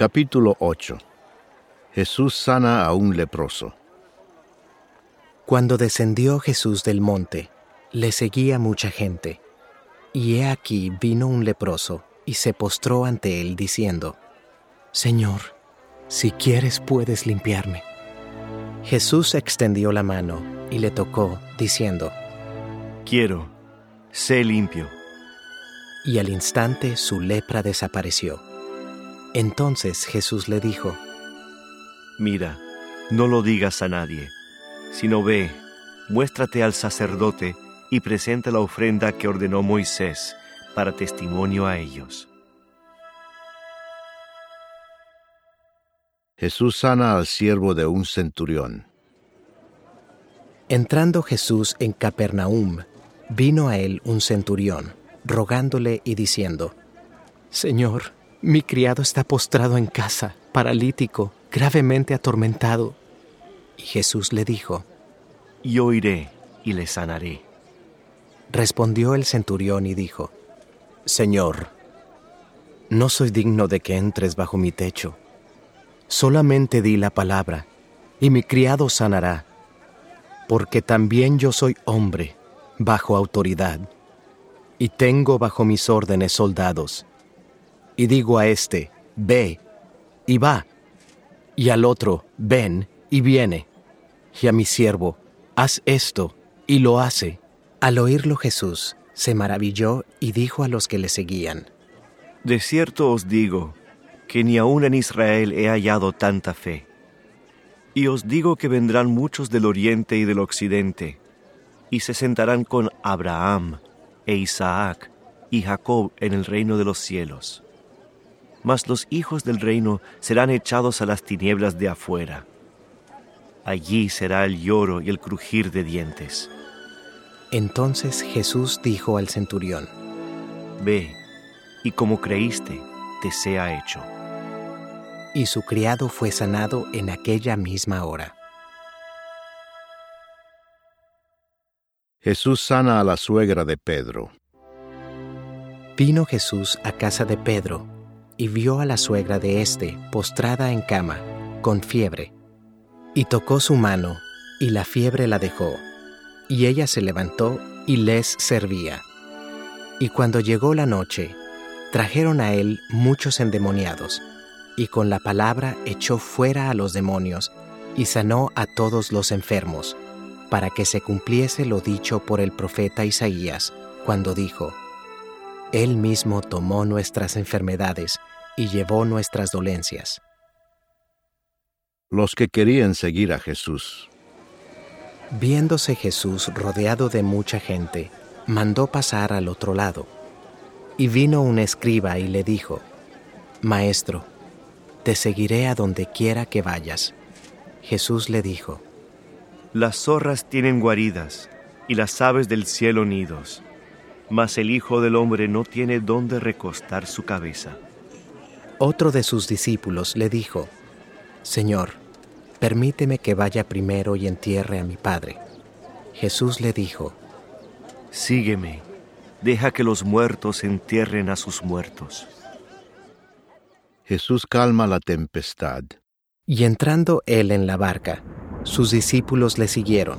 Capítulo 8 Jesús sana a un leproso. Cuando descendió Jesús del monte, le seguía mucha gente, y he aquí vino un leproso y se postró ante él diciendo, Señor, si quieres puedes limpiarme. Jesús extendió la mano y le tocó, diciendo, Quiero, sé limpio. Y al instante su lepra desapareció. Entonces Jesús le dijo, Mira, no lo digas a nadie, sino ve, muéstrate al sacerdote y presenta la ofrenda que ordenó Moisés para testimonio a ellos. Jesús sana al siervo de un centurión. Entrando Jesús en Capernaum, vino a él un centurión, rogándole y diciendo, Señor, mi criado está postrado en casa, paralítico, gravemente atormentado. Y Jesús le dijo, Yo iré y le sanaré. Respondió el centurión y dijo, Señor, no soy digno de que entres bajo mi techo. Solamente di la palabra, y mi criado sanará, porque también yo soy hombre, bajo autoridad, y tengo bajo mis órdenes soldados. Y digo a este, ve, y va, y al otro, ven, y viene, y a mi siervo, haz esto, y lo hace. Al oírlo Jesús se maravilló y dijo a los que le seguían, De cierto os digo, que ni aun en Israel he hallado tanta fe. Y os digo que vendrán muchos del oriente y del occidente, y se sentarán con Abraham e Isaac y Jacob en el reino de los cielos. Mas los hijos del reino serán echados a las tinieblas de afuera. Allí será el lloro y el crujir de dientes. Entonces Jesús dijo al centurión, Ve, y como creíste, te sea hecho y su criado fue sanado en aquella misma hora. Jesús sana a la suegra de Pedro. Vino Jesús a casa de Pedro y vio a la suegra de éste postrada en cama, con fiebre, y tocó su mano, y la fiebre la dejó, y ella se levantó y les servía. Y cuando llegó la noche, trajeron a él muchos endemoniados, y con la palabra echó fuera a los demonios y sanó a todos los enfermos, para que se cumpliese lo dicho por el profeta Isaías, cuando dijo, Él mismo tomó nuestras enfermedades y llevó nuestras dolencias. Los que querían seguir a Jesús. Viéndose Jesús rodeado de mucha gente, mandó pasar al otro lado. Y vino un escriba y le dijo, Maestro, te seguiré a donde quiera que vayas. Jesús le dijo, Las zorras tienen guaridas y las aves del cielo nidos, mas el Hijo del Hombre no tiene dónde recostar su cabeza. Otro de sus discípulos le dijo, Señor, permíteme que vaya primero y entierre a mi Padre. Jesús le dijo, Sígueme, deja que los muertos entierren a sus muertos. Jesús calma la tempestad. Y entrando él en la barca, sus discípulos le siguieron.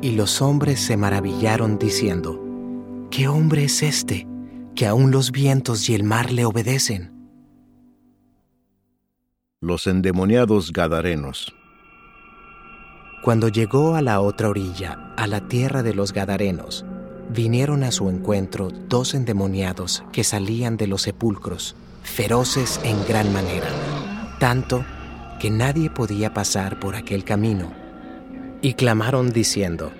Y los hombres se maravillaron diciendo, ¿qué hombre es este que aun los vientos y el mar le obedecen? Los endemoniados Gadarenos. Cuando llegó a la otra orilla, a la tierra de los Gadarenos, vinieron a su encuentro dos endemoniados que salían de los sepulcros, feroces en gran manera, tanto que nadie podía pasar por aquel camino. Y clamaron diciendo,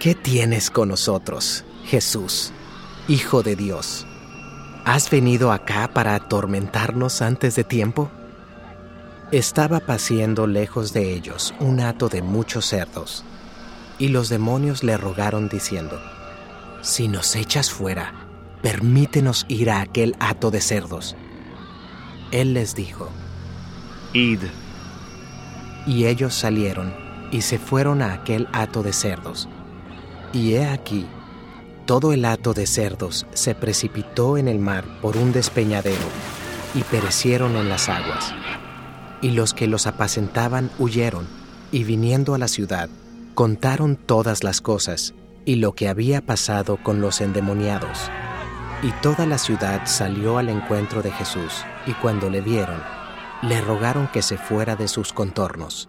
¿qué tienes con nosotros, Jesús, Hijo de Dios? ¿Has venido acá para atormentarnos antes de tiempo? Estaba paciendo lejos de ellos un hato de muchos cerdos, y los demonios le rogaron diciendo, Si nos echas fuera, permítenos ir a aquel hato de cerdos. Él les dijo, Id. Y ellos salieron y se fueron a aquel hato de cerdos. Y he aquí, todo el hato de cerdos se precipitó en el mar por un despeñadero y perecieron en las aguas. Y los que los apacentaban huyeron y viniendo a la ciudad, contaron todas las cosas y lo que había pasado con los endemoniados. Y toda la ciudad salió al encuentro de Jesús, y cuando le vieron, le rogaron que se fuera de sus contornos.